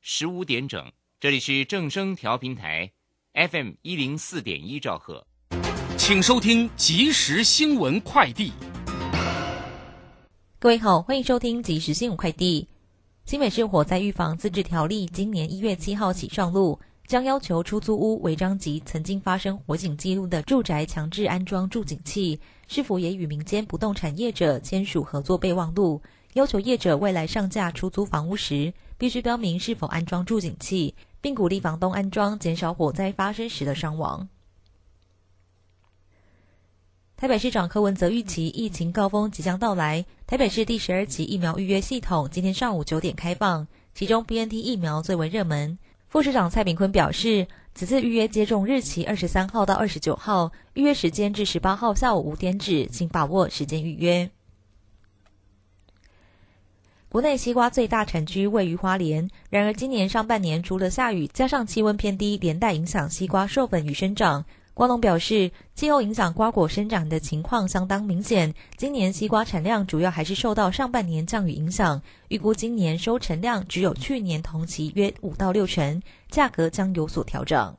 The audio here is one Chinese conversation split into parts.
十五点整，这里是正声调频台，FM 一零四点一兆赫，请收听即时新闻快递。各位好，欢迎收听即时新闻快递。新北市火灾预防自治条例今年一月七号起上路，将要求出租屋违章及曾经发生火警记录的住宅强制安装助警器，是否也与民间不动产业者签署合作备忘录？要求业者未来上架出租房屋时，必须标明是否安装助警器，并鼓励房东安装，减少火灾发生时的伤亡。台北市长柯文哲预期疫情高峰即将到来，台北市第十二期疫苗预约系统今天上午九点开放，其中 BNT 疫苗最为热门。副市长蔡炳坤表示，此次预约接种日期二十三号到二十九号，预约时间至十八号下午五点止，请把握时间预约。国内西瓜最大产区位于花莲，然而今年上半年除了下雨，加上气温偏低，连带影响西瓜授粉与生长。瓜农表示，气候影响瓜果生长的情况相当明显。今年西瓜产量主要还是受到上半年降雨影响，预估今年收成量只有去年同期约五到六成，价格将有所调整。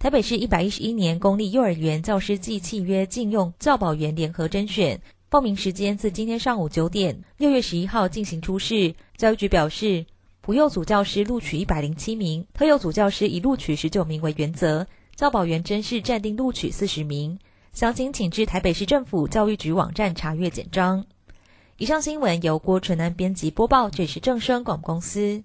台北市一百一十一年公立幼儿园教师暨契约禁用教保员联合甄选报名时间自今天上午九点，六月十一号进行初试。教育局表示，普幼组教师录取一百零七名，特幼组教师以录取十九名为原则，教保员甄试暂定录取四十名。详情请至台北市政府教育局网站查阅简章。以上新闻由郭纯南编辑播报，这是正声广播公司。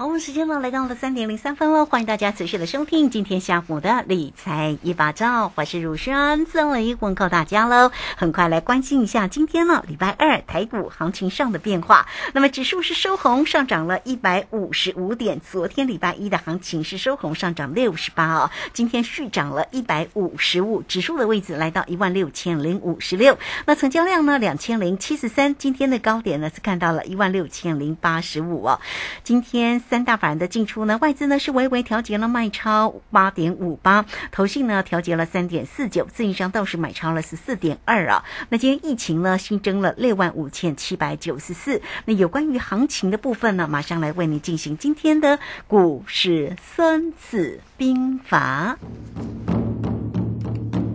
好，我们时间呢来到了三点零三分了，欢迎大家持续的收听今天下午的理财一把照，我是乳轩，曾雷问候大家喽。很快来关心一下今天呢礼拜二台股行情上的变化。那么指数是收红，上涨了一百五十五点。昨天礼拜一的行情是收红，上涨六十八哦，今天续涨了一百五十五，指数的位置来到一万六千零五十六。那成交量呢两千零七十三，今天的高点呢是看到了一万六千零八十五哦。今天。三大法人的进出呢，外资呢是微微调节了卖超八点五八，投信呢调节了三点四九，自营商倒是买超了十四点二啊。那今天疫情呢新增了六万五千七百九十四。那有关于行情的部分呢，马上来为你进行今天的股市孙子兵法。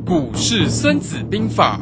股市孙子兵法。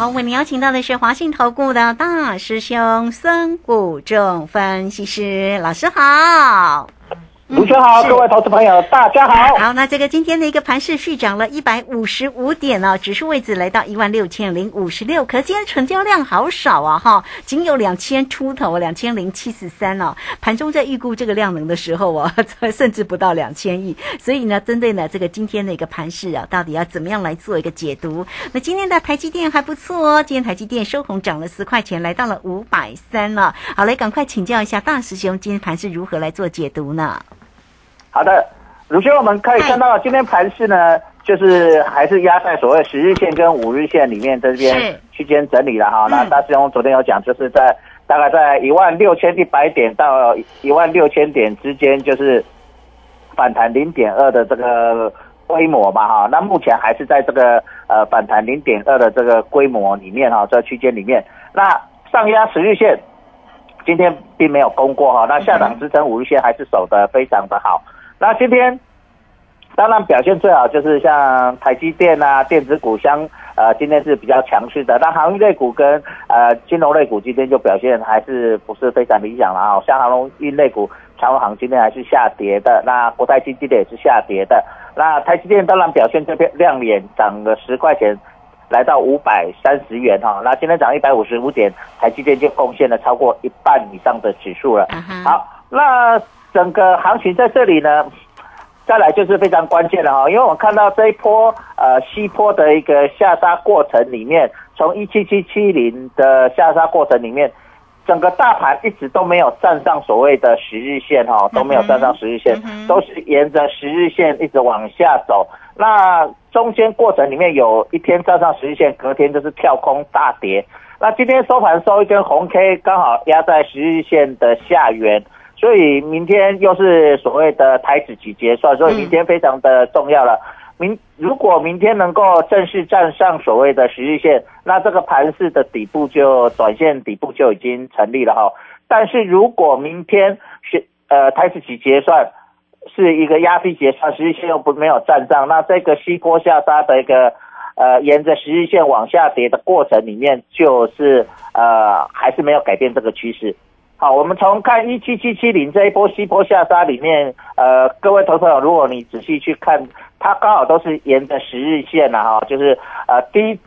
好，为您邀请到的是华信投顾的大师兄孙谷仲分析师，老师好。卢轩好，各位投资朋友，大家好。好，那这个今天的一个盘势续涨了一百五十五点哦，指数位置来到一万六千零五十六，可今天成交量好少啊哈，仅有两千出头，两千零七十三哦。盘中在预估这个量能的时候哦，甚至不到两千亿，所以呢，针对呢这个今天的一个盘势啊，到底要怎么样来做一个解读？那今天的台积电还不错哦，今天台积电收红涨了十块钱，来到了五百三了。好嘞，赶快请教一下大师兄，今天盘是如何来做解读呢？好的，卢轩，我们可以看到今天盘市呢，就是还是压在所谓十日线跟五日线里面这边区间整理了哈。那嗯大师兄昨天有讲，就是在大概在一万六千一百点到一万六千点之间，就是反弹零点二的这个规模嘛哈。那目前还是在这个呃反弹零点二的这个规模里面哈，这区间里面。那上压十日线今天并没有攻过哈，那下档支撑五日线还是守得非常的好。那今天当然表现最好就是像台积电啊，电子股相呃今天是比较强势的。那航运类股跟呃金融类股今天就表现还是不是非常理想了啊。像航运类股，长荣航今天还是下跌的，那国泰金今天也是下跌的。那台积电当然表现这边亮眼，涨了十块钱。来到五百三十元哈，那今天涨一百五十五点，台积电就贡献了超过一半以上的指数了。好，那整个行情在这里呢，再来就是非常关键了哈，因为我看到这一波呃西坡的一个下杀过程里面，从一七七七零的下杀过程里面，整个大盘一直都没有站上所谓的十日线哈，都没有站上十日线，嗯都是沿着十日线一直往下走。那中间过程里面有一天站上十日线，隔天就是跳空大跌。那今天收盘收一根红 K，刚好压在十日线的下缘，所以明天又是所谓的台指期结算，所以明天非常的重要了。明如果明天能够正式站上所谓的十日线，那这个盘势的底部就短线底部就已经成立了哈。但是如果明天是呃台指期结算是一个压低结算，十日线又不没有站上，那这个西坡下杀的一个呃沿着十日线往下跌的过程里面，就是呃还是没有改变这个趋势。好，我们从看一七七七零这一波西坡下杀里面，呃，各位投资朋友，如果你仔细去看，它刚好都是沿着十日线呐、哈，就是呃低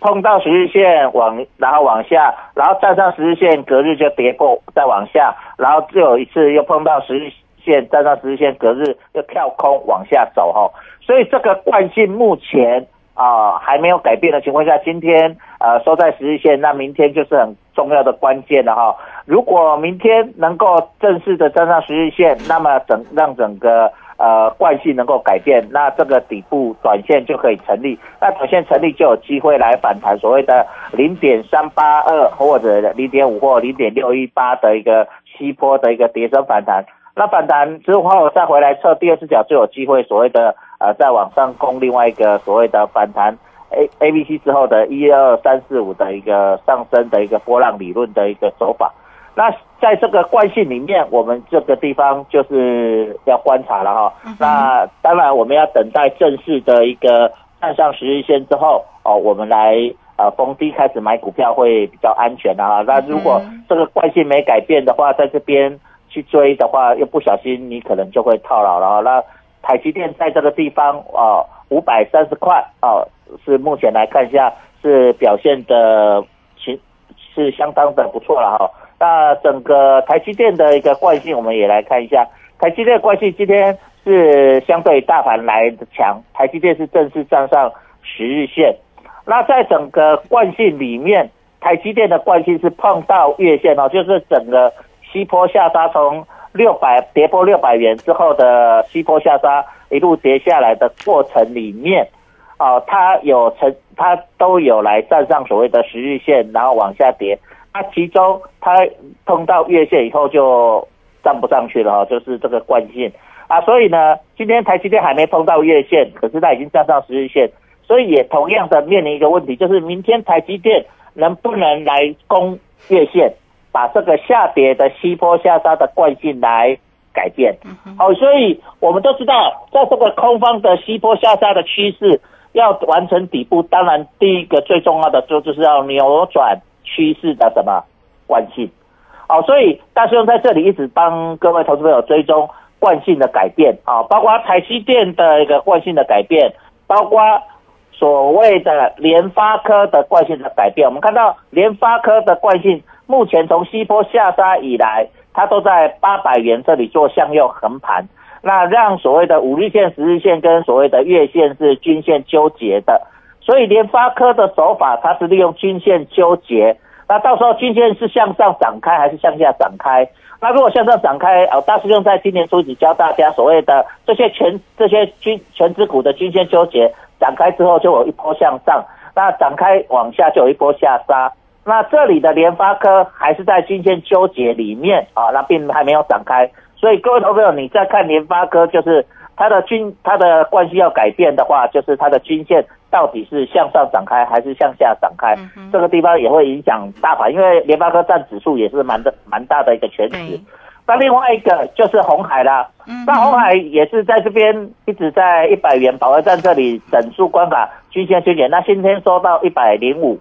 碰到十日线往，然后往下，然后站上十日线，隔日就跌过，再往下，然后就有一次又碰到十日线，站上十日线，隔日又跳空往下走哈，所以这个惯性目前啊、还没有改变的情况下，今天呃收在十日线，那明天就是很重要的关键了哈。如果明天能够正式的站上十日线，那么整让整个呃惯性能够改变，那这个底部短线就可以成立。那短线成立就有机会来反弹所谓的零点三八二或者零点五或零点六一八的一个西坡的一个跌升反弹。那反弹之后再回来测第二只脚就有机会所谓的呃再往上攻另外一个所谓的反弹 A A B C 之后的一二三四五的一个上升的一个波浪理论的一个手法。那在这个惯性里面，我们这个地方就是要观察了哈。那当然我们要等待正式的一个站上十日线之后哦，我们来呃逢低开始买股票会比较安全的哈。那如果这个惯性没改变的话，在这边去追的话，又不小心你可能就会套牢了哈。那台积电在这个地方哦，五百三十块哦，是目前来看一下是表现的情是相当的不错了哈。那整个台积电的一个惯性，我们也来看一下。台积电惯性今天是相对大盘来的强，台积电是正式站上十日线。那在整个惯性里面，台积电的惯性是碰到月线哦，就是整个西坡下杀从六百跌破六百元之后的西坡下杀一路跌下来的过程里面，哦，它有成它都有来站上所谓的十日线，然后往下跌。那其中它碰到月线以后就站不上去了哈、就是这个惯性啊。所以呢，今天台积电还没碰到月线，可是它已经站上十日线，所以也同样的面临一个问题，就是明天台积电能不能来攻月线，把这个下跌的西坡下杀的惯性来改变。好、所以我们都知道，在这个空方的西坡下杀的趋势要完成底部，当然第一个最重要的就就是要扭转趋势的什么惯性。哦，所以大师兄在这里一直帮各位投资朋友追踪惯性的改变啊，包括台积电的一个惯性的改变，包括所谓的联发科的惯性的改变。我们看到联发科的惯性，目前从西坡下杀以来，它都在八百元这里做向右横盘，那让所谓的五日线、十日线跟所谓的月线是均线纠结的，所以联发科的手法，它是利用均线纠结。那到时候均线是向上展开还是向下展开？那如果向上展开，哦，大师兄在今年初只教大家所谓的这些全这些均全指股的均线纠结展开之后，就有一波向上；那展开往下就有一波下杀。那这里的联发科还是在均线纠结里面啊，那并还没有展开。所以各位投朋友，你再看联发科，就是它的均它的关系要改变的话，就是它的均线。到底是向上展开还是向下展开？这个地方也会影响大盘，因为联发科占指数也是蛮的蛮大的一个权值。那另外一个就是红海啦，那红海也是在这边一直在一百元保卫战这里整数关卡均线区间，那今天收到一百零五，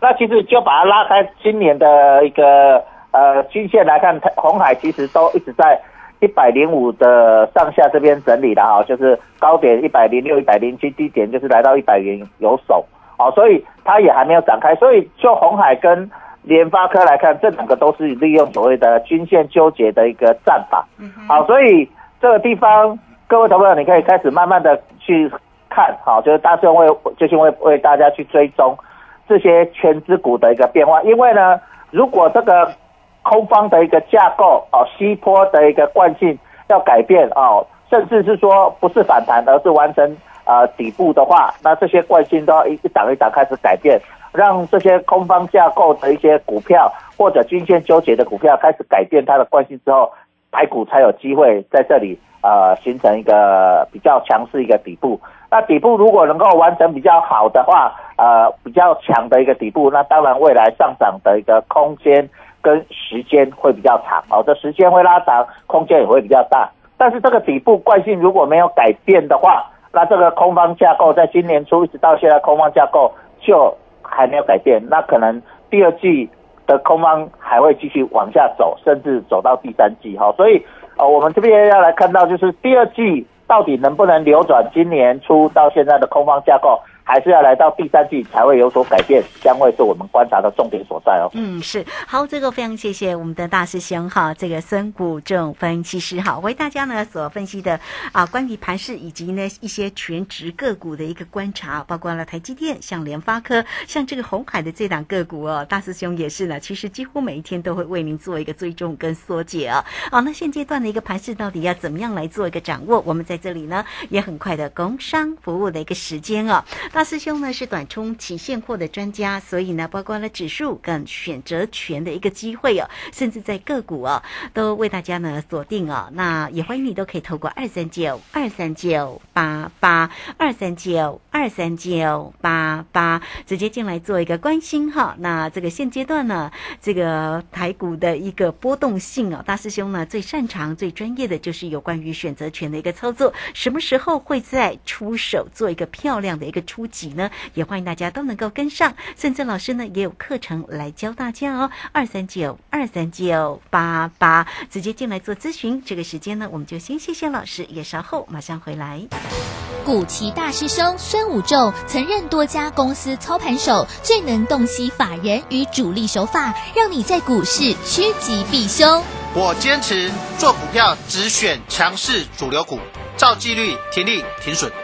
那其实就把它拉开今年的一个呃均线来看，红海其实都一直在。一百零五的上下这边整理的哈，就是高点一百零六、一百零七，低点就是来到一百元有手，哦，所以它也还没有展开。所以就红海跟联发科来看，这两个都是利用所谓的均线纠结的一个战法。好，所以这个地方各位投朋友，你可以开始慢慢的去看，好，就是大众会就是会为大家去追踪这些全资股的一个变化，因为呢，如果这个。空方的一个架构哦，西坡的一个惯性要改变哦，甚至是说不是反弹，而是完成呃底部的话，那这些惯性都要一一档一档开始改变，让这些空方架构的一些股票或者均线纠结的股票开始改变它的惯性之后，台股才有机会在这里呃形成一个比较强势一个底部。那底部如果能够完成比较好的话，呃比较强的一个底部，那当然未来上涨的一个空间。跟时间会比较长，哦，的时间会拉长，空间也会比较大。但是这个底部惯性如果没有改变的话，那这个空方架构在今年初一直到现在，空方架构就还没有改变。那可能第二季的空方还会继续往下走，甚至走到第三季，哈。所以，呃，我们这边要来看到，就是第二季到底能不能扭转今年初到现在的空方架构。还是要来到第三季才会有所改变，将会是我们观察的重点所在哦。嗯，是好，这个非常谢谢我们的大师兄哈，这个孙谷正分析师哈，为大家呢所分析的啊，关于盘市以及呢一些全职个股的一个观察，包括了台积电、像联发科、像这个红海的这档个股哦，大师兄也是呢，其实几乎每一天都会为您做一个追踪跟缩解啊。好，那现阶段的一个盘势到底要怎么样来做一个掌握？我们在这里呢也很快的工商服务的一个时间哦。大师兄呢是短冲期现货的专家，所以呢，包括了指数跟选择权的一个机会哦，甚至在个股哦，都为大家呢锁定哦。那也欢迎你都可以透过二三九二三九八八二三九二三九八八直接进来做一个关心哈。那这个现阶段呢，这个台股的一个波动性哦，大师兄呢最擅长、最专业的就是有关于选择权的一个操作，什么时候会在出手做一个漂亮的一个出。几呢？也欢迎大家都能够跟上，甚至老师呢也有课程来教大家哦。二三九二三九八八，直接进来做咨询。这个时间呢，我们就先谢谢老师，也稍后马上回来。古奇大师兄孙武仲曾任多家公司操盘手，最能洞悉法人与主力手法，让你在股市趋吉避凶。我坚持做股票只选强势主流股，照纪律停利停损。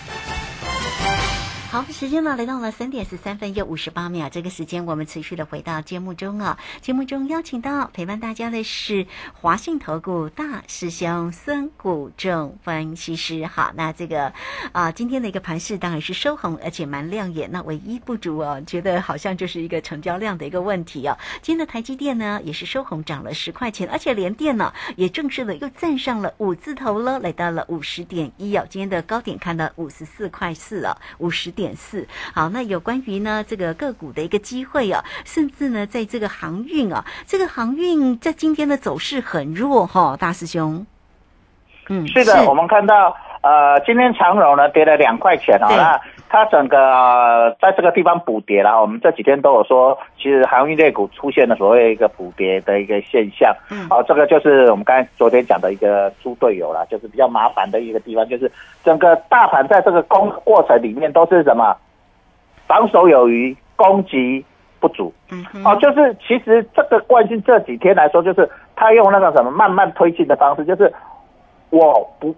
好，时间呢来到了三点十三分又五十八秒。这个时间我们持续的回到节目中啊。节目中邀请到陪伴大家的是华信投顾大师兄孙谷正分析师。好，那这个啊，今天的一个盘势当然是收红，而且蛮亮眼。那唯一不足哦，觉得好像就是一个成交量的一个问题哦。今天的台积电呢也是收红，涨了十块钱，而且连电呢也正式的又站上了五字头了，来到了五十点一哦。今天的高点看到五十四块四哦，五十点。点四。好，那有关于呢这个个股的一个机会哦，甚至呢在这个航运啊，这个航运在今天的走势很弱哈、大师兄。嗯，是的，我们看到呃，今天长荣呢跌了两块钱哦，那它整个、呃在这个地方补跌了。我们这几天都有说，其实航运类股出现了所谓一个补跌的一个现象。嗯哦，这个就是我们刚才昨天讲的一个猪队友啦，就是比较麻烦的一个地方，就是整个大盘在这个攻过程里面都是什么防守有余，攻击不足。嗯哼，哦，就是其实这个惯性这几天来说，就是他用那个什么慢慢推进的方式，就是我不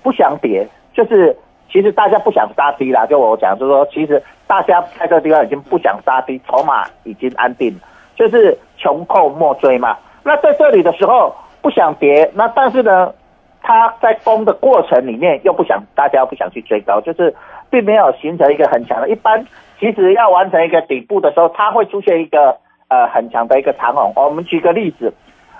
不想跌，就是其实大家不想杀低啦。就我讲，就是说，其实大家在这个地方已经不想杀低，筹码已经安定了，就是穷寇莫追嘛。那在这里的时候不想跌，那但是呢，他在攻的过程里面又不想大家又不想去追高，就是并没有形成一个很强的。一般其实要完成一个底部的时候，它会出现一个呃很强的一个长虹。我们举个例子，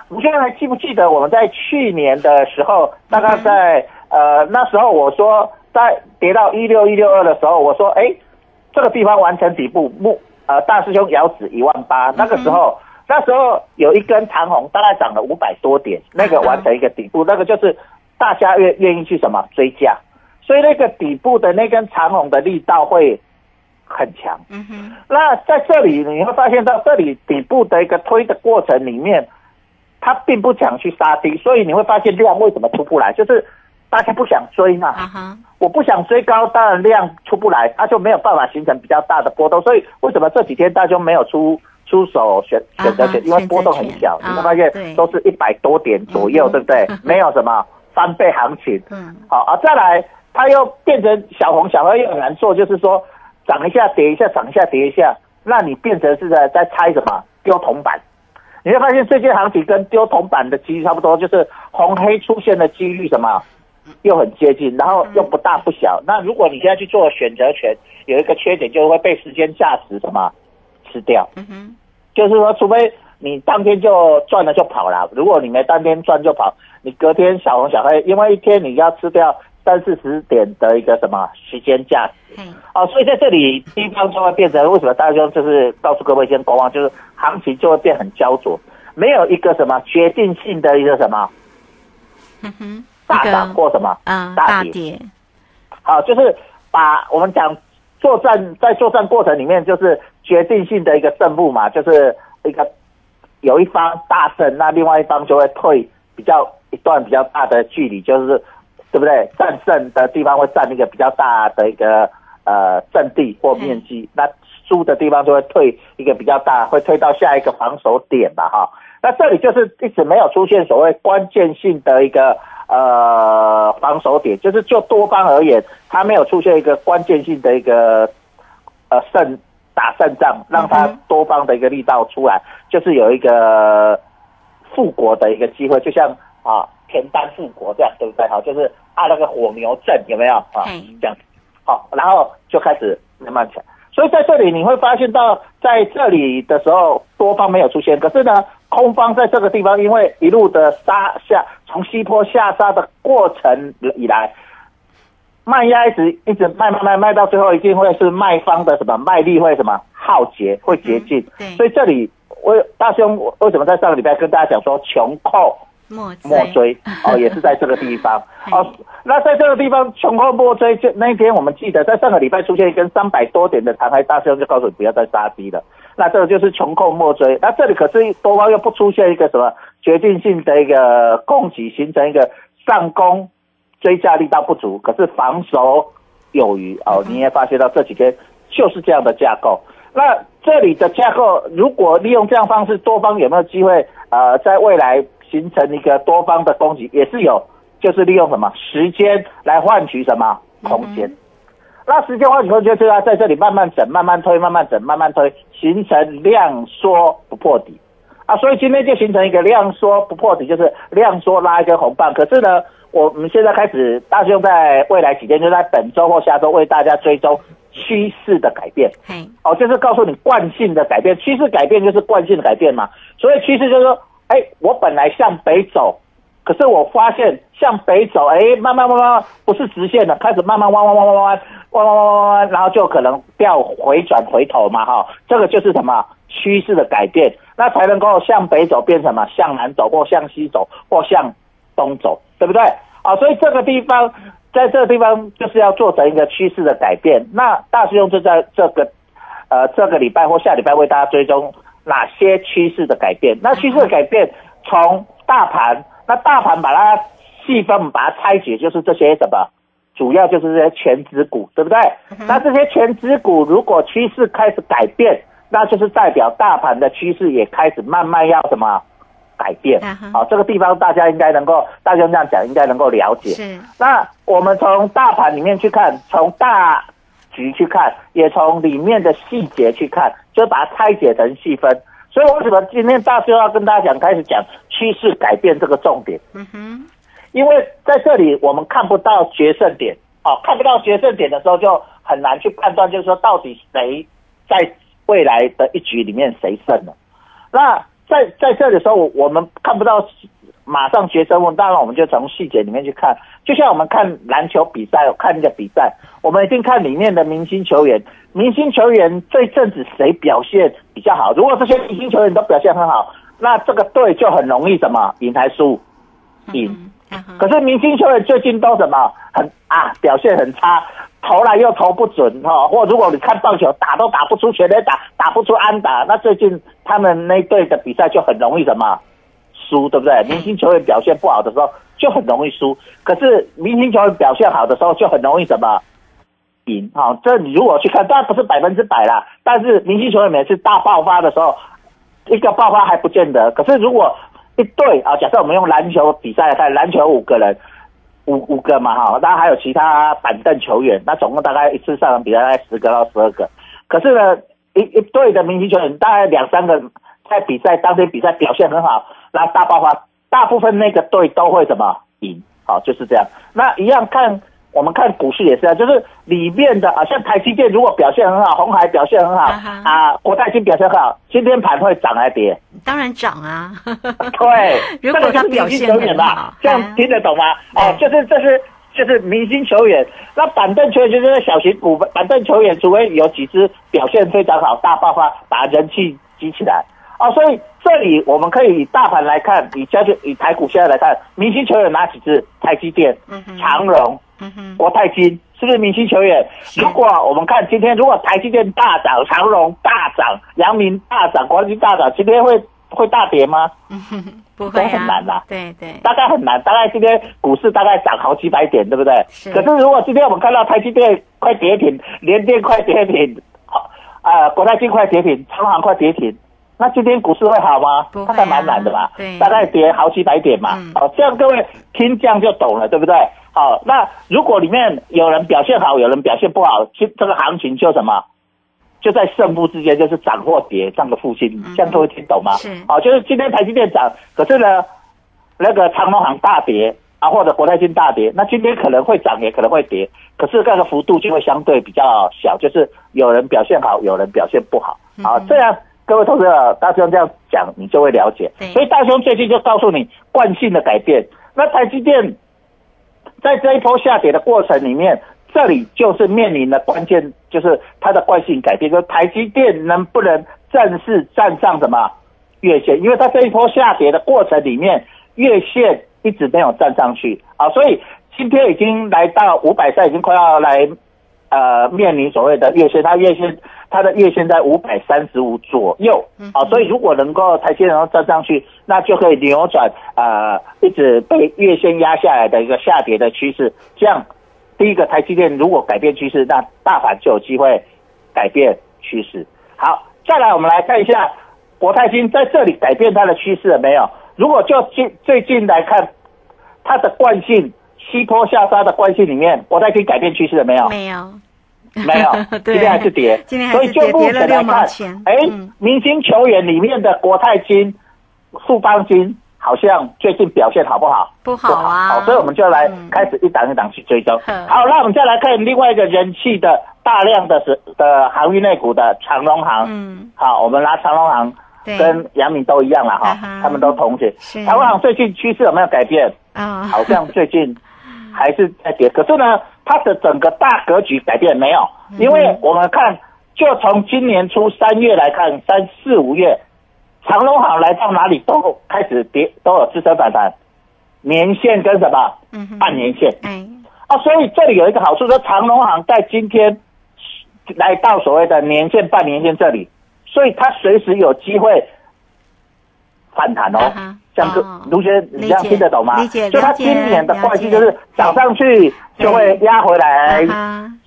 你现在还记不记得我们在去年的时候，大概在呃那时候我说在跌到一六一六二的时候，我说哎这个地方完成底部，目呃大师兄遥指一万八，那个时候。那时候有一根长红，大概涨了五百多点，那个完成一个底部，那个就是大家愿愿意去什么追加，所以那个底部的那根长红的力道会很强。嗯哼，那在这里你会发现到这里底部的一个推的过程里面，它并不想去杀低，所以你会发现量为什么出不来，就是大家不想追嘛。我不想追高，当然量出不来，它就没有办法形成比较大的波动。所以为什么这几天大家没有出出手选选择权？啊哈因为波动很小，你会发现都是一百多点左右，嗯对不对？没有什么翻倍行情。嗯好啊，再来，它又变成小红小黑又很难做，就是说涨一下跌一下，涨一下跌一下，那你变成是在在猜什么丢铜板。你会发现最近行情跟丢铜板的几率差不多，就是红黑出现的几率什么又很接近，然后又不大不小。那如果你现在去做选择权，有一个缺点就会被时间价值什么吃掉。嗯哼，就是说，除非你当天就赚了就跑了，如果你没当天赚就跑，你隔天小红小黑，因为一天你要吃掉三四十点的一个什么时间价值。嗯，哦，所以在这里地方就会变成为什么？大家就是告诉各位先观望，就是行情就会变很焦灼，没有一个什么决定性的一个什么嗯哼，大那个涨或什么啊大跌。大跌，好，就是把我们讲作战在作战过程里面，就是决定性的一个胜负嘛，就是一个有一方大胜，那另外一方就会退比较一段比较大的距离，就是对不对？战胜的地方会占一个比较大的一个呃阵地或面积，那输的地方就会退一个比较大，会退到下一个防守点吧，哈。那这里就是一直没有出现所谓关键性的一个呃防守点，就是就多方而言，他没有出现一个关键性的一个呃胜打胜仗，让他多方的一个力道出来，就是有一个复国的一个机会，就像啊田单复国这样，对不对？好，就是按那个火牛阵有没有啊嘿？这样，好，然后就开始慢慢起来。所以在这里你会发现到，在这里的时候多方没有出现，可是呢，空方在这个地方因为一路的杀下，从西坡下杀的过程以来，卖压一直一直卖卖卖卖到最后，一定会是卖方的什么卖力会什么耗竭，会竭尽。对所以这里我大兄为什么在上个礼拜跟大家讲说穷寇莫莫追哦，也是在这个地方 哦。那在这个地方穷寇莫追，就那一天我们记得在上个礼拜出现一根三百多点的长黑大兄，就告诉你不要再杀低了。那这个就是穷寇莫追。那这里可是多方又不出现一个什么决定性的一个供给，形成一个上攻追价力道不足，可是防守有余哦。你也发现到这几天就是这样的架构。那这里的架构，如果利用这样方式，多方有没有机会？呃，在未来形成一个多方的攻击，也是有，就是利用什么时间来换取什么空间。那时间换取空间，就是要在这里慢慢整、慢慢推、慢慢整、慢慢推，形成量缩不破底啊。所以今天就形成一个量缩不破底，就是量缩拉一根红棒。可是呢，我们现在开始，大兄在未来几天，就在本周或下周为大家追踪趋势的改变。嘿，哦，就是告诉你惯性的改变，趋势改变就是惯性的改变嘛。所以趋势就是说，哎，我本来向北走，可是我发现向北走，哎，慢慢慢慢不是直线的，开始慢慢弯弯弯弯弯弯，弯弯弯弯弯，然后就可能掉回转回头嘛哈，这个就是什么趋势的改变，那才能够向北走变什么向南走或向西走或向东走，对不对？啊，所以这个地方在这个地方就是要做成一个趋势的改变。那大师兄就在这个呃这个礼拜或下礼拜为大家追踪哪些趋势的改变。那趋势的改变从大盘，那大盘把它细分把它拆解，就是这些什么，主要就是这些全指股，对不对？那这些全指股如果趋势开始改变，那就是代表大盘的趋势也开始慢慢要什么改变。好，这个地方大家应该能够，大家这样讲应该能够了解。是那我们从大盘里面去看，从大局去看，也从里面的细节去看，就把它拆解成细分。所以为什么今天大师要跟大家讲，开始讲趋势改变这个重点？嗯哼，因为在这里我们看不到决胜点哦，看不到决胜点的时候，就很难去判断，就是说到底谁在未来的一局里面谁胜了。那在在这里的时候，我们看不到马上学生问，当然我们就从细节里面去看，就像我们看篮球比赛，看一个比赛，我们一定看里面的明星球员，明星球员这一阵子谁表现比较好？如果这些明星球员都表现很好，那这个队就很容易什么赢还输？赢。可是明星球员最近都什么很啊表现很差，投来又投不准哈、或如果你看棒球打都打不出全垒打，打不出安打，那最近他们那队的比赛就很容易什么输，对不对？明星球员表现不好的时候就很容易输，可是明星球员表现好的时候就很容易什么赢哈、这你如果去看，当然不是百分之百啦，但是明星球员每次大爆发的时候，一个爆发还不见得。可是如果一队啊，假设我们用篮球比赛来看，篮球五个人，五五个嘛哈，当然还有其他板凳球员，那总共大概一次上场比赛大概十个到十二个。可是呢，一一队的明星球员大概两三个在比赛当天比赛表现很好，那大爆发，大部分那个队都会怎么赢？好，就是这样。那一样看。我们看股市也是啊，就是里面的啊，像台积电如果表现很好，红海表现很好啊国泰金表现很好，今天盘会涨还跌？当然涨啊，对，如果这个是他表现很好吧，这样啊听得懂吗？哦，对就是这是就是明星球员，那板凳球员就是那小型股板凳球员，除非有几支表现非常好，大爆发，把人气激起来。哦，所以这里我们可以以大盘来看，以加权以台股现在来看，明星球员哪几支？台积电、长荣、国泰金是不是明星球员？如果我们看今天，如果台积电大涨，长荣大涨，阳明大涨，国泰金大涨，今天会会大跌吗？嗯哼，不会都很难啊啦，对对，大概很难，大概今天股市大概涨好几百点，对不对？是可是如果今天我们看到台积电快跌停，联电快跌停，好，呃，国泰金快跌停，长航快跌停，那今天股市会好吗？不会啊大概蛮难的吧？对大概跌好几百点嘛。嗯好，这样各位听这样就懂了，对不对？好，那如果里面有人表现好，有人表现不好，其这个行情就什么？就在胜负之间，就是涨或跌这样的附近，这样各位听懂吗？嗯是好，就是今天台积电涨，可是呢，那个长隆行大跌啊，或者国泰金大跌，那今天可能会涨，也可能会跌，可是那个幅度就会相对比较小，就是有人表现好，有人表现不好。好，嗯这样各位同学，大兄这样讲，你就会了解。所以大兄最近就告诉你惯性的改变。那台积电在这一波下跌的过程里面，这里就是面临的关键，就是它的惯性改变，就是台积电能不能正式站上什么月线？因为它这一波下跌的过程里面，月线一直没有站上去啊，所以今天已经来到五百三，已经快要来呃面临所谓的月线，它月线它的月线在五百三十五左右啊，所以如果能够台积电能够站上去，那就可以扭转呃一直被月线压下来的一个下跌的趋势。这样，第一个台积电如果改变趋势，那大盘就有机会改变趋势。好，再来我们来看一下国泰金在这里改变它的趋势了没有？如果就近最近来看，它的惯性西坡下杀的关系里面，国泰金改变趋势了没有？没有，没有，对。今天还是跌，今天还所以就目前来看钱，哎嗯，明星球员里面的国泰金、富邦金好像最近表现好不好？不好啊。好，所以我们就来嗯开始一档一档去追踪。呵好，那我们再来看另外一个人气的大量的是的航运类股的长隆行。嗯，好，我们拿长隆行跟杨敏都一样了哈他们都同学。是。长隆行最近趋势有没有改变？啊，好像最近还是在跌。可是呢，它的整个大格局改变没有？因为我们看，就从今年初三月来看，三四五月，长隆行来到哪里都开始跌，都有支撑反弹，年线跟什么嗯，半年线哎，啊，所以这里有一个好处，说长隆行在今天来到所谓的年线、半年线这里，所以它随时有机会反弹哦。像个哦卢学，你这样听得懂吗？就它今年的惯性就是涨上去就会压回来，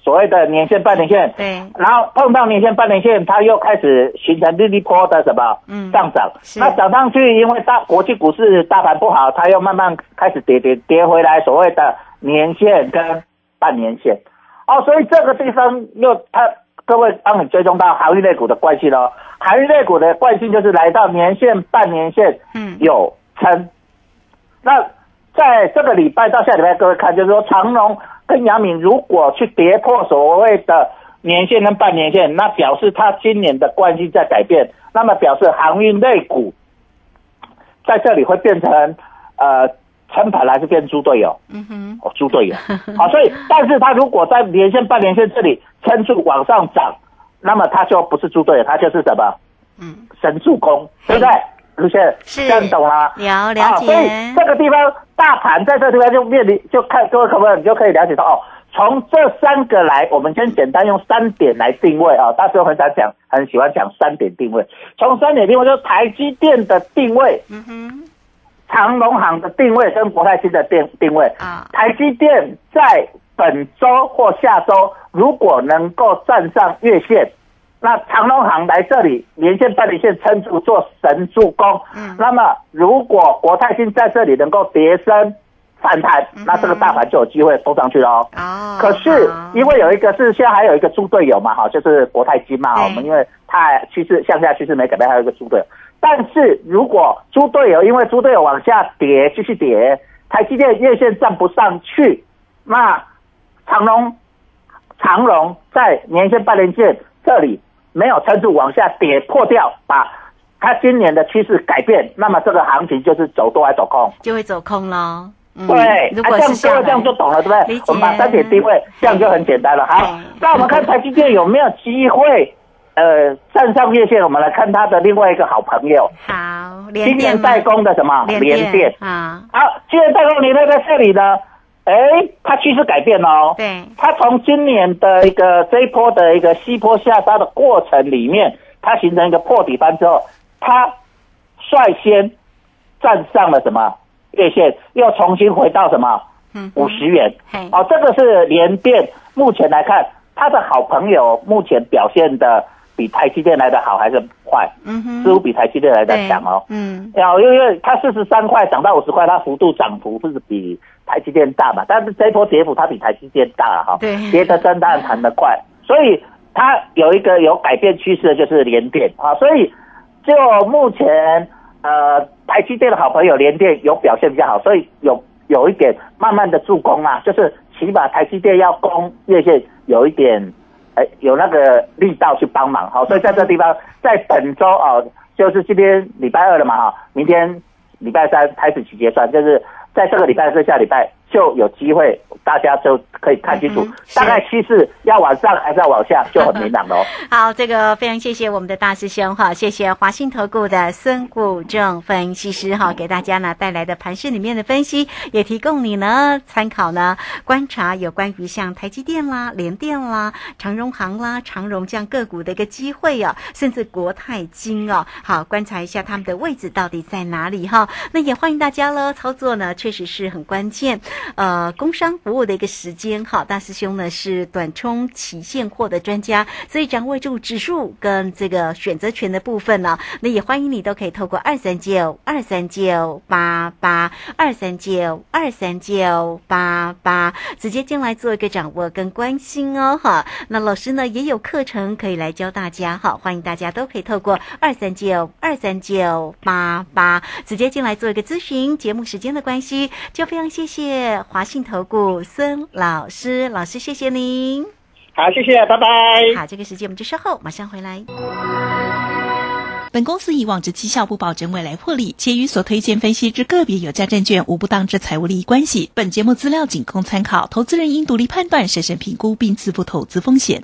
所谓的年线、半年线，对，然后碰到年线、半年线，它又开始形成日历波的什么嗯上涨。是那涨上去，因为大国际股市大盘不好，它又慢慢开始跌跌跌回来，所谓的年线跟半年线。哦，所以这个地方又它各位帮你追踪到航运类股的惯性喽。航运类股的惯性就是来到年线、半年线嗯，有撑。那在这个礼拜到下礼拜，各位看，就是说长隆跟杨敏如果去跌破所谓的年线跟半年线，那表示它今年的惯性在改变，那么表示航运类股在这里会变成呃撑盘还是变猪队友？嗯哼，哦，猪队友。好，所以但是它如果在年线、半年线这里撑住往上涨，那么它就不是猪队友，它就是什么嗯，神助攻，对不对？卢先是这样懂了吗？了解啊，所以解，这个地方大盘在这个地方就面临，就看各位可不可以，你就可以了解到哦。从这三个来，我们先简单用三点来定位啊、大师很想讲，很喜欢讲三点定位。从三点定位，就是台积电的定位、嗯哼，长隆行的定位跟国泰金的定定位。啊，台积电在本周或下周如果能够站上月线，那长隆行来这里连线、半年线撑住做神助攻。嗯那么如果国泰金在这里能够跌升反弹，那这个大盘就有机会冲上去了哦。哦，可是因为有一个是现在还有一个猪队友嘛，哈，就是国泰金嘛，我们因为它趋势向下趋势没改变，还有一个猪队友。但是如果猪队友因为猪队友往下跌，继续跌，台积电月线站不上去，那长隆长隆在年线、半年线这里没有撑住，往下跌破掉，把它今年的趋势改变，那么这个行情就是走多还走空。就会走空喽。嗯对，如啊果是下来这样这样就懂了，对不对？我们把三点定位，这样就很简单了。好，那我们看台积电有没有机会，呃，站上月线？我们来看它的另外一个好朋友，好，今年代工的什么联联电。啊，好，今年代工联电在这里呢，哎，它趋势改变哦。对，它从今年的一个这一波的一个西坡下杀的过程里面，它形成一个破底翻之后，它率先站上了什么？月线，又重新回到什么？嗯，五十元。嘿，哦，这个是连电，目前来看，它的好朋友目前表现的比台积电来的好还是坏，嗯哼，似乎比台积电来的对强哦。嗯，要因为它四十三块涨到五十块，它幅度涨幅是比台积电大嘛，但是这一波跌幅它比台积电大哈、对跌的真，当然弹得快，所以它有一个有改变趋势的就是联电啊，所以就目前呃台积电的好朋友联电有表现比较好，所以有有一点慢慢的助攻啊，就是起码台积电要攻月线有一点。哎，有那个力道去帮忙，好，所以在这地方，在本周哦，就是今天礼拜二了嘛，哈，明天礼拜三开始起结算，就是在这个礼拜四下礼拜就有机会，大家就可以看清楚大概趋势要往上还是要往下，就很明朗了哦。好，这个非常谢谢我们的大师兄哈，谢谢华信投顾的孙谷正分析师哈，给大家呢带来的盘市里面的分析，也提供你呢参考呢观察有关于像台积电啦、联电啦、长荣行啦、长荣这样个股的一个机会哦，甚至国泰金哦，好观察一下他们的位置到底在哪里哈。那也欢迎大家喽，操作呢确实是很关键，呃，工商服务的一个时间哈，大师兄呢是短冲期现货的专家，所以掌握住指数跟这个选择权的部分呢，那也欢迎你都可以透过二三九二三九八八二三九二三九八八直接进来做一个掌握跟关心哦哈。那老师呢也有课程可以来教大家哈，欢迎大家都可以透过二三九二三九八八直接进来做一个咨询。节目时间的关系，就非常谢谢华信投顾孙老师，老师谢谢您。好，谢谢，拜拜。好，这个时间我们就稍后马上回来。本公司以往之绩效不保证未来获利，且与所推荐分析之个别有价证券无不当之财务利益关系。本节目资料仅供参考，投资人应独立判断、审慎评估并自负投资风险。